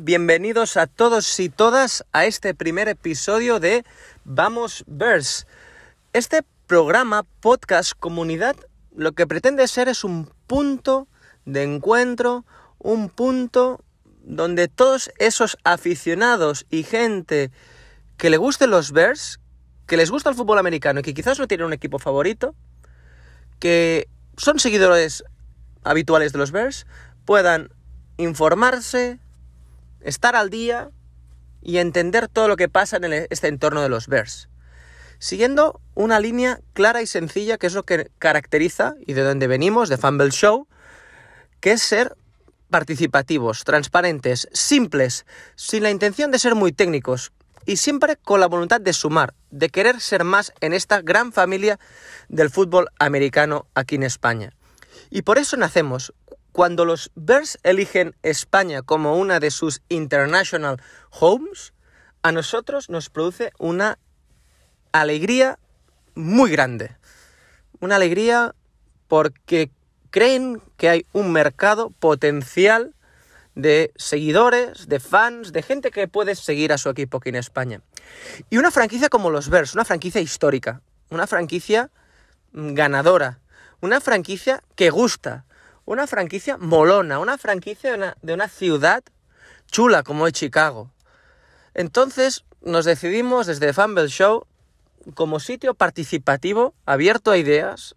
Bienvenidos a todos y todas a este primer episodio de Vamos Verse. Este programa, podcast, comunidad, lo que pretende ser es un punto de encuentro, un punto donde todos esos aficionados y gente que le gusten los Bears, que les gusta el fútbol americano y que quizás no tienen un equipo favorito, que son seguidores habituales de los Bears, puedan informarse, estar al día y entender todo lo que pasa en este entorno de los Bears. Siguiendo una línea clara y sencilla que es lo que caracteriza y de donde venimos, de Fumble Show, que es ser participativos, transparentes, simples, sin la intención de ser muy técnicos y siempre con la voluntad de sumar, de querer ser más en esta gran familia del fútbol americano aquí en España. Y por eso nacemos, cuando los Bears eligen España como una de sus international homes, a nosotros nos produce una alegría muy grande. Una alegría porque creen que hay un mercado potencial de seguidores, de fans, de gente que puede seguir a su equipo aquí en España. Y una franquicia como los Bears, una franquicia histórica, una franquicia ganadora, una franquicia que gusta, una franquicia molona, una franquicia de una, ciudad chula como es Chicago. Entonces nos decidimos desde Fumble Show, como sitio participativo, abierto a ideas,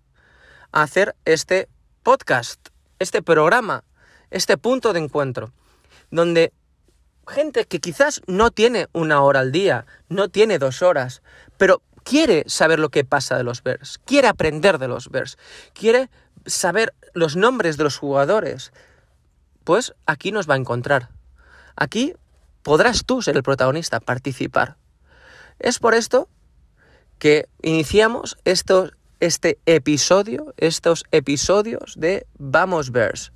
hacer este podcast, este programa, este punto de encuentro, donde gente que quizás no tiene una hora al día, no tiene dos horas, pero quiere saber lo que pasa de los Bears, quiere aprender de los Bears, quiere saber los nombres de los jugadores, pues aquí nos va a encontrar. Aquí podrás tú ser el protagonista, participar. Es por esto que iniciamos estos, este episodio, estos episodios de Vamos Bears.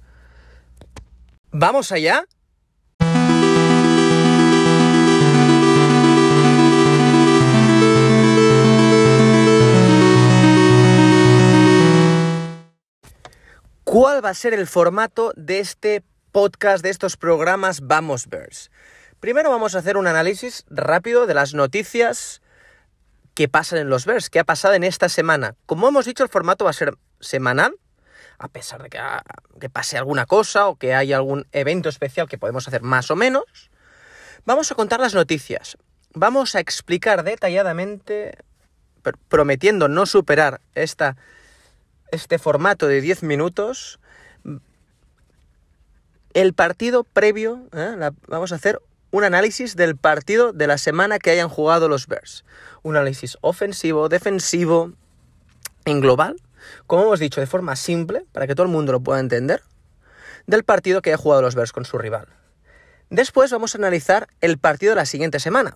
¿Vamos allá? ¿Cuál va a ser el formato de este podcast, de estos programas Vamos Bears? Primero vamos a hacer un análisis rápido de las noticias que pasan en los Bears, que ha pasado en esta semana. Como hemos dicho, el formato va a ser semanal, a pesar de que, ah, que pase alguna cosa o que haya algún evento especial que podemos hacer más o menos. Vamos a contar las noticias. Vamos a explicar detalladamente, prometiendo no superar esta este formato de 10 minutos, el partido previo, ¿eh? vamos a hacer un análisis del partido de la semana que hayan jugado los Bears. Un análisis ofensivo, defensivo, en global, como hemos dicho, de forma simple, para que todo el mundo lo pueda entender, del partido que haya jugado los Bears con su rival. Después vamos a analizar el partido de la siguiente semana.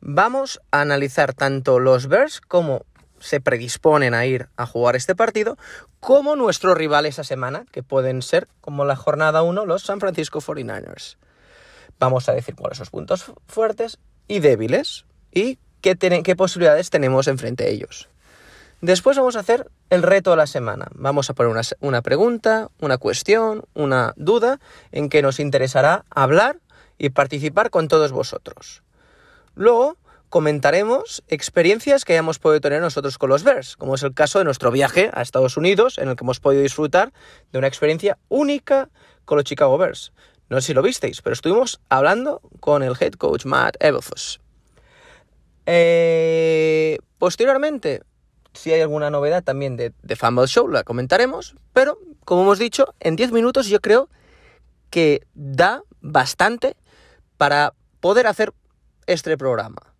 Vamos a analizar tanto los Bears como se predisponen a ir a jugar este partido, como nuestro rival esa semana, que pueden ser, como la jornada 1, los San Francisco 49ers. Vamos a decir cuáles son los puntos fuertes y débiles y qué, posibilidades tenemos enfrente de ellos. Después vamos a hacer el reto de la semana. Vamos a poner una, una pregunta, una cuestión, una duda en que nos interesará hablar y participar con todos vosotros. Luego comentaremos experiencias que hayamos podido tener nosotros con los Bears, como es el caso de nuestro viaje a Estados Unidos, en el que hemos podido disfrutar de una experiencia única con los Chicago Bears. No sé si lo visteis, pero estuvimos hablando con el head coach Matt Eberflus. Eh, posteriormente, si hay alguna novedad también de, de Fumble Show, la comentaremos, pero como hemos dicho, en 10 minutos yo creo que da bastante para poder hacer este programa.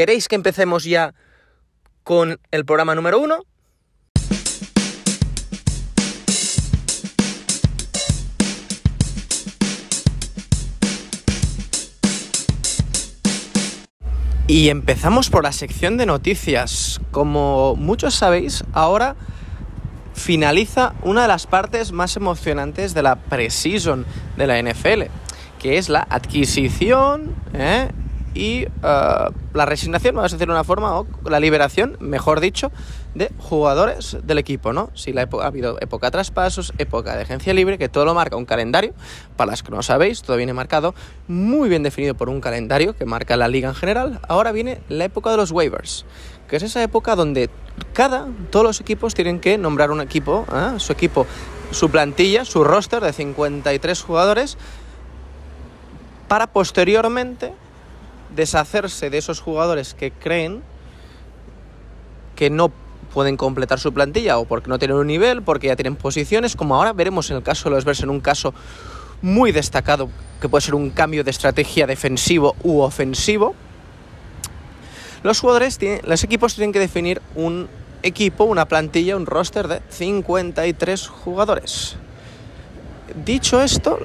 ¿Queréis que empecemos ya con el programa número uno? Y empezamos por la sección de noticias. Como muchos sabéis, ahora finaliza una de las partes más emocionantes de la preseason de la NFL, que es la adquisición ¿eh? Y uh, la resignación, vamos a decir de una forma, o la liberación, mejor dicho, de jugadores del equipo, ¿no? Si la ha habido época de traspasos, época de agencia libre, que todo lo marca un calendario, para las que no sabéis, todo viene marcado, muy bien definido por un calendario que marca la liga en general. Ahora viene la época de los waivers, que es esa época donde cada, todos los equipos tienen que nombrar un equipo, ¿eh? su equipo, su plantilla, su roster de 53 jugadores, para posteriormente deshacerse de esos jugadores que creen que no pueden completar su plantilla o porque no tienen un nivel, porque ya tienen posiciones, como ahora veremos en el caso de los Bears en un caso muy destacado, que puede ser un cambio de estrategia defensivo u ofensivo. Los jugadores, tienen, los equipos tienen que definir un equipo, una plantilla, un roster de 53 jugadores. Dicho esto,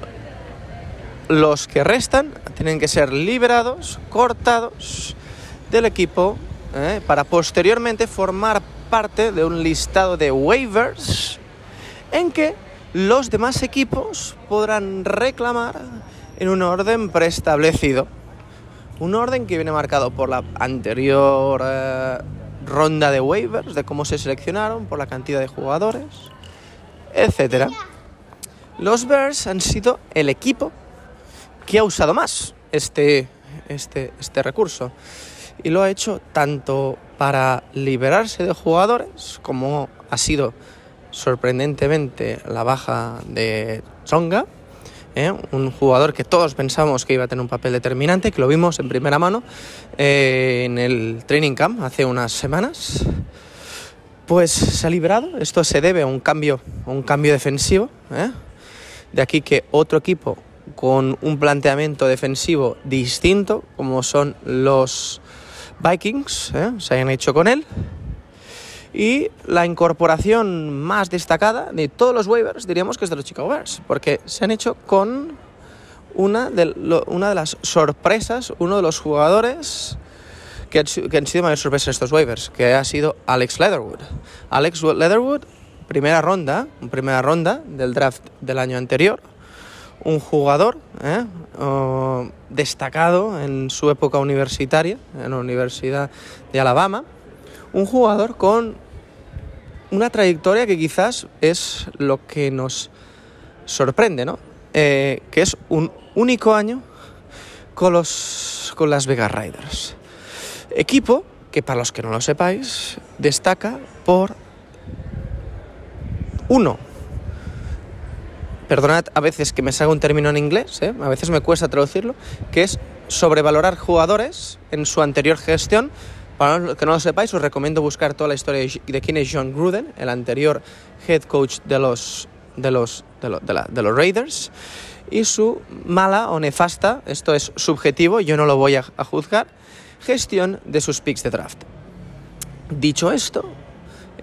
los que restan tienen que ser liberados, cortados del equipo ¿eh? para posteriormente formar parte de un listado de waivers en que los demás equipos podrán reclamar en un orden preestablecido. Un orden que viene marcado por la anterior eh, ronda de waivers, de cómo se seleccionaron, por la cantidad de jugadores, etc. Los Bears han sido el equipo que ha usado más este, este, este recurso. Y lo ha hecho tanto para liberarse de jugadores, como ha sido sorprendentemente la baja de Tsonga, ¿eh? un jugador que todos pensamos que iba a tener un papel determinante, que lo vimos en primera mano eh, en el training camp hace unas semanas. Pues se ha liberado, esto se debe a un cambio, un cambio defensivo, ¿eh? de aquí que otro equipo con un planteamiento defensivo distinto, como son los Vikings, ¿eh? se hayan hecho con él. Y la incorporación más destacada de todos los waivers diríamos que es de los Chicago Bears, porque se han hecho con una de, una de las sorpresas, uno de los jugadores que han, sido mayor sorpresa en estos waivers, que ha sido Alex Leatherwood. Alex Leatherwood, primera ronda, primera ronda del draft del año anterior, un jugador ¿eh? destacado en su época universitaria, en la Universidad de Alabama, un jugador con una trayectoria que quizás es lo que nos sorprende, ¿no? Eh, que es un único año con, los, con las Vegas Riders. Equipo que, para los que no lo sepáis, destaca por uno, perdonad a veces que me salga un término en inglés, ¿eh? a veces me cuesta traducirlo, que es sobrevalorar jugadores en su anterior gestión. Para que no lo sepáis, os recomiendo buscar toda la historia de quién es John Gruden, el anterior head coach de los, de los, de, los Raiders, y su mala o nefasta, esto es subjetivo, yo no lo voy a, juzgar, gestión de sus picks de draft. Dicho esto,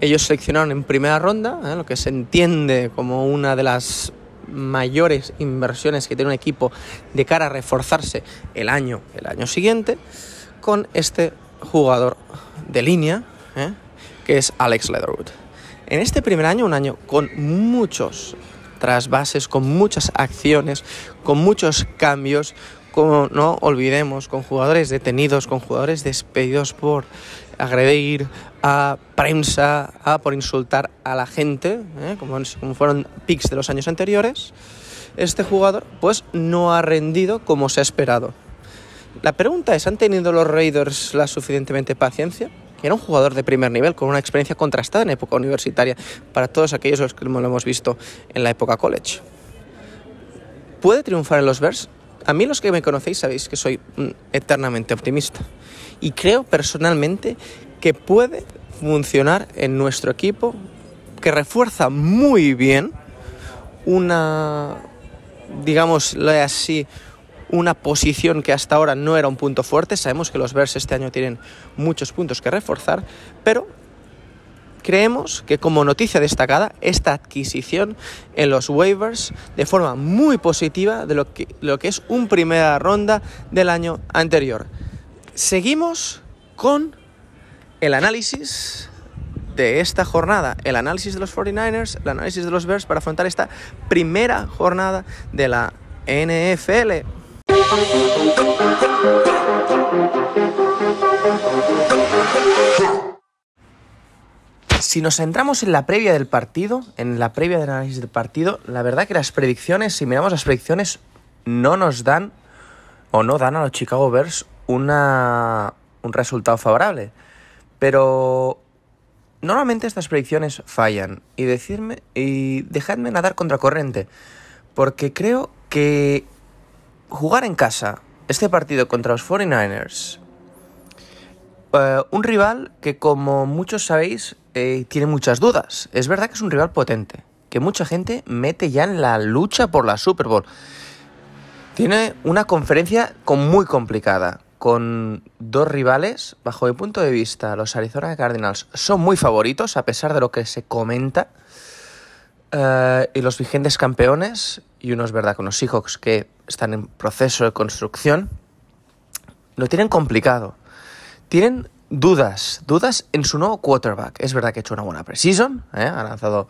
ellos seleccionaron en primera ronda, ¿eh? lo que se entiende como una de las mayores inversiones que tiene un equipo de cara a reforzarse el año, el año siguiente con este jugador de línea ¿eh? que es Alex Leatherwood. En este primer año, un año con muchos trasvases, con muchas acciones, con muchos cambios, como no olvidemos, con jugadores detenidos, con jugadores despedidos por agredir a prensa, a por insultar a la gente, ¿eh? como, fueron picks de los años anteriores, este jugador pues no ha rendido como se ha esperado. La pregunta es, ¿han tenido los Raiders la suficientemente paciencia? Que era un jugador de primer nivel, con una experiencia contrastada en época universitaria, para todos aquellos que lo hemos visto en la época college. ¿Puede triunfar en los Bears? A mí los que me conocéis sabéis que soy eternamente optimista y creo personalmente que puede funcionar en nuestro equipo, que refuerza muy bien una, digámosle así, una posición que hasta ahora no era un punto fuerte. Sabemos que los Bears este año tienen muchos puntos que reforzar, pero creemos que como noticia destacada esta adquisición en los waivers de forma muy positiva de lo que, lo que es un primera ronda del año anterior. Seguimos con el análisis de esta jornada, el análisis de los 49ers, el análisis de los Bears para afrontar esta primera jornada de la NFL. Si nos centramos en la previa del partido, en la previa del análisis del partido, la verdad que las predicciones, si miramos las predicciones, no nos dan o no dan a los Chicago Bears una, un resultado favorable. Pero normalmente estas predicciones fallan. Y decirme. Y dejadme nadar contracorriente. Porque creo que jugar en casa este partido contra los 49ers. eh, un rival que, como muchos sabéis, eh, tiene muchas dudas. Es verdad que es un rival potente. Que mucha gente mete ya en la lucha por la Super Bowl. Tiene una conferencia con muy complicada, con dos rivales, bajo mi punto de vista, los Arizona Cardinals son muy favoritos, a pesar de lo que se comenta, eh, y los vigentes campeones, y uno es verdad con los Seahawks que están en proceso de construcción, lo tienen complicado. Tienen dudas, dudas en su nuevo quarterback. Es verdad que ha hecho una buena preseason, ¿eh? ha lanzado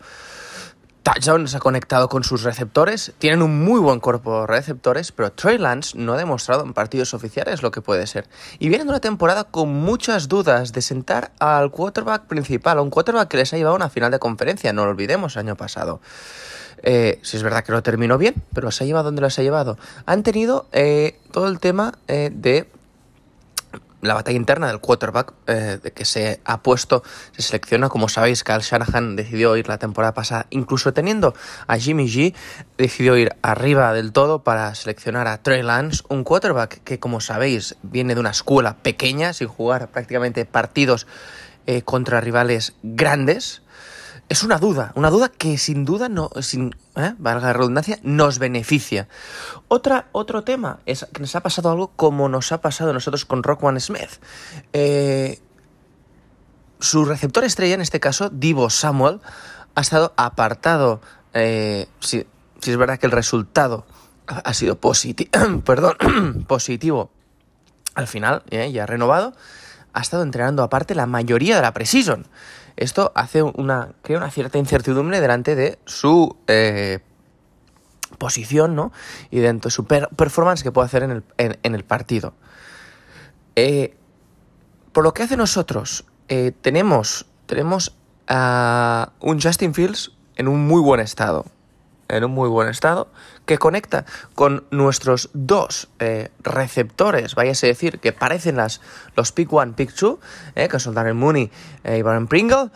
touchdowns, ha conectado con sus receptores. Tienen un muy buen cuerpo de receptores, pero Trey Lance no ha demostrado en partidos oficiales lo que puede ser. Y vienen de una temporada con muchas dudas de sentar al quarterback principal, a un quarterback que les ha llevado a una final de conferencia, no lo olvidemos, año pasado. Eh, si es verdad que no terminó bien, pero se ha llevado donde los ha llevado. Han tenido eh, todo el tema eh, de la batalla interna del quarterback eh, que se ha puesto, se selecciona, como sabéis, Kyle Shanahan decidió ir la temporada pasada, incluso teniendo a Jimmy G, decidió ir arriba del todo para seleccionar a Trey Lance, un quarterback que, como sabéis, viene de una escuela pequeña, sin jugar prácticamente partidos eh, contra rivales grandes. Es una duda, una duda que sin duda no, sin, ¿eh? valga la redundancia, nos beneficia. Otra, otro tema es que nos ha pasado algo como nos ha pasado a nosotros con Rockwan Smith. Eh, su receptor estrella, en este caso, Divo Samuel, ha estado apartado. Eh, si, si, es verdad que el resultado ha sido positivo, perdón, positivo al final, ya renovado, ha estado entrenando aparte la mayoría de la preseason. Esto hace una, crea una cierta incertidumbre delante de su eh, posición, ¿no? Y dentro de su per performance que puede hacer en el, en, en el partido. Eh, por lo que hace nosotros, eh, tenemos, tenemos a un Justin Fields en un muy buen estado. En un muy buen estado, que conecta con nuestros dos eh, receptores, váyase a decir, que parecen las, los Pick One, Pick Two, eh, que son Darren Mooney eh, y Baron Pringle,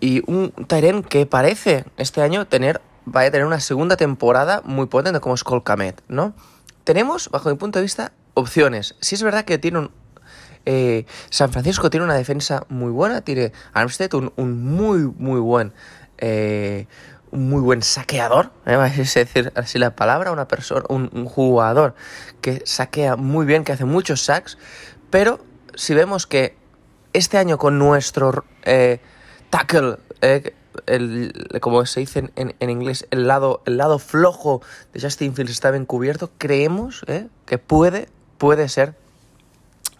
y un Tyren que parece este año tener, vaya a tener una segunda temporada muy potente como es Cole Kamet, ¿no? Tenemos, bajo mi punto de vista, opciones. Si es verdad que tiene un, San Francisco tiene una defensa muy buena, tiene Armstead un, un muy, muy buen, eh, un muy buen saqueador, ¿eh? a decir así la palabra, una persona, un, jugador que saquea muy bien, que hace muchos sacks, pero si vemos que este año con nuestro eh, tackle, eh, el, como se dice en, inglés, el lado, el lado flojo de Justin Fields está bien cubierto, creemos eh, que puede, puede ser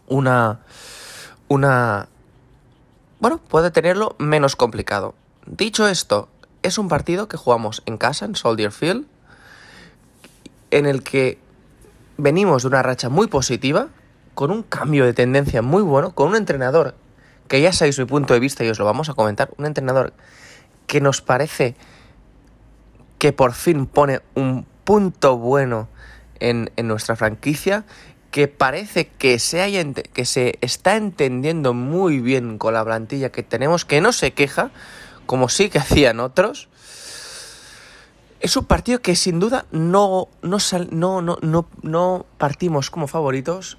una, una, bueno, puede tenerlo menos complicado. Dicho esto, es un partido que jugamos en casa, en Soldier Field, en el que venimos de una racha muy positiva, con un cambio de tendencia muy bueno, con un entrenador que ya sabéis mi punto de vista y os lo vamos a comentar, un entrenador que nos parece que por fin pone un punto bueno en, en nuestra franquicia, que parece que se, haya, que se está entendiendo muy bien con la plantilla que tenemos, que no se queja, como sí que hacían otros. Es un partido que sin duda no, no, sal, no, no, no, no partimos como favoritos,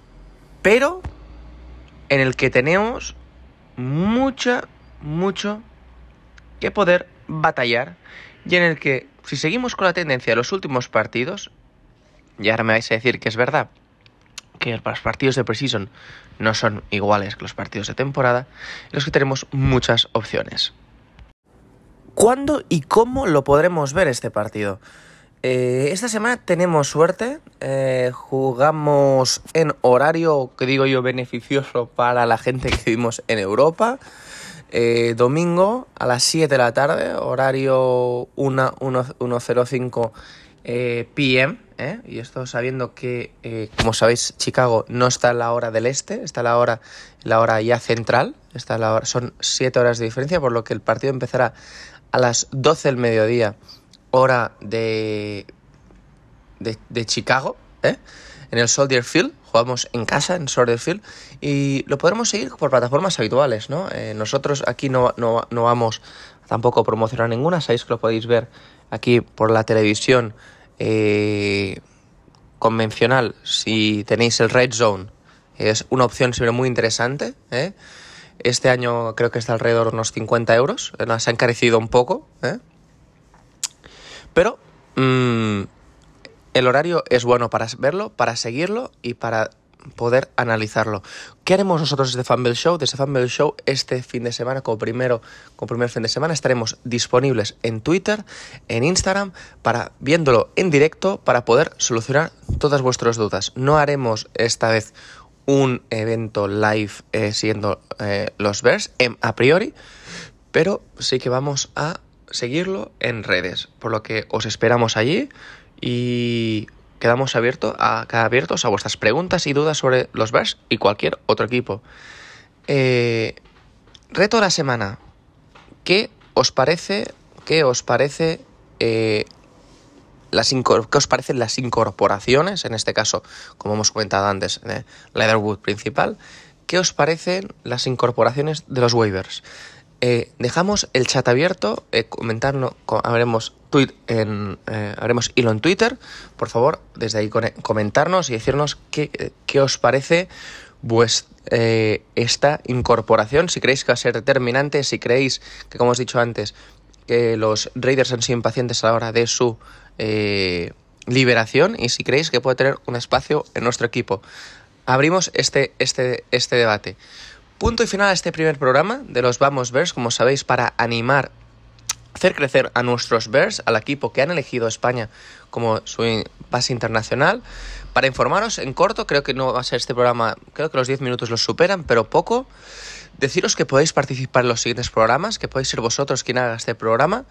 pero en el que tenemos mucha, mucho que poder batallar y en el que, si seguimos con la tendencia de los últimos partidos, y ahora me vais a decir que es verdad, que los partidos de preseason no son iguales que los partidos de temporada, en los que tenemos muchas opciones. ¿Cuándo y cómo lo podremos ver este partido? Eh, esta semana tenemos suerte, eh, jugamos en horario, que digo yo, beneficioso para la gente que vivimos en Europa. Eh, domingo a las 7 de la tarde, horario 1.05 eh, PM, y esto sabiendo que, como sabéis, Chicago no está en la hora del este, está en la hora, la hora ya central, está la hora, son 7 horas de diferencia, por lo que el partido empezará a las 12 del mediodía, hora de, de, Chicago, ¿eh? en el Soldier Field, jugamos en casa en Soldier Field y lo podremos seguir por plataformas habituales, ¿no? Eh, nosotros aquí no, no, no, vamos tampoco a promocionar ninguna, sabéis que lo podéis ver aquí por la televisión eh, convencional si tenéis el Red Zone. Es una opción siempre muy interesante. ¿eh? Este año creo que está alrededor de unos 50 euros. Se ha encarecido un poco. ¿eh? Pero mmm, el horario es bueno para verlo, para seguirlo y para poder analizarlo. ¿Qué haremos nosotros desde Fanbell Show? Desde Fanbell Show este fin de semana, como primero, como primer fin de semana, estaremos disponibles en Twitter, en Instagram, para viéndolo en directo, para poder solucionar todas vuestras dudas. No haremos esta vez un evento live eh, siguiendo eh, los vers a priori, pero sí que vamos a seguirlo en redes, por lo que os esperamos allí y quedamos abierto a, abiertos a vuestras preguntas y dudas sobre los Bears y cualquier otro equipo. Eh, reto de la semana. ¿Qué os parece? ¿Qué os parece? Las ¿Qué os parecen las incorporaciones? En este caso, como hemos comentado antes, eh, Leatherwood principal. ¿Qué os parecen las incorporaciones de los waivers? Eh, dejamos el chat abierto, eh, comentarnos, haremos tweet en, eh, hilo en Twitter, por favor, desde ahí comentarnos y decirnos qué, qué os parece pues, esta incorporación, si creéis que va a ser determinante, si creéis que, como os he dicho antes, que los Raiders han sido impacientes a la hora de su liberación y si creéis que puede tener un espacio en nuestro equipo. Abrimos este, este, este debate. Punto y final a este primer programa de los Vamos Bears, como sabéis, para animar, hacer crecer a nuestros Bears, al equipo que han elegido España como su base internacional. Para informaros en corto, creo que no va a ser este programa, creo que los 10 minutos los superan, pero poco. Deciros que podéis participar en los siguientes programas, que podéis ser vosotros quien haga este programa.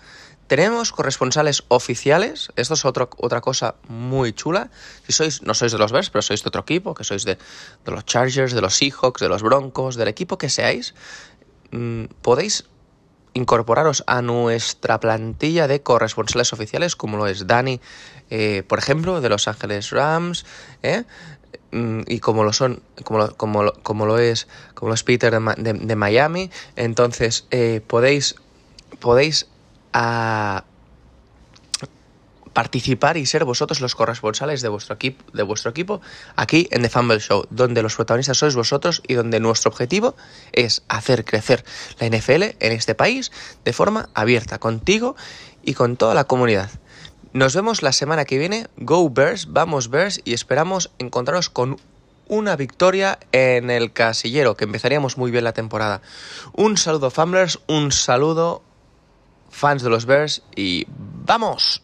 Tenemos corresponsales oficiales, esto es otro, otra cosa muy chula. Si sois, no sois de los Bears, pero sois de otro equipo, que sois de, los Chargers, de los Seahawks, de los Broncos, del equipo que seáis, mmm, podéis incorporaros a nuestra plantilla de corresponsales oficiales, como lo es Dani, eh, por ejemplo, de Los Ángeles Rams, ¿eh? y como lo son, como lo, como lo, como lo es, como lo es Peter de, de, de Miami, entonces eh, podéis, podéis a participar y ser vosotros los corresponsales de vuestro equipo, de vuestro equipo aquí en The Fumble Show, donde los protagonistas sois vosotros y donde nuestro objetivo es hacer crecer la NFL en este país de forma abierta, contigo y con toda la comunidad. Nos vemos la semana que viene. Go Bears, vamos Bears y esperamos encontraros con una victoria en el casillero, que empezaríamos muy bien la temporada. Un saludo Fumblers, un saludo fans de los Bears y ¡vamos!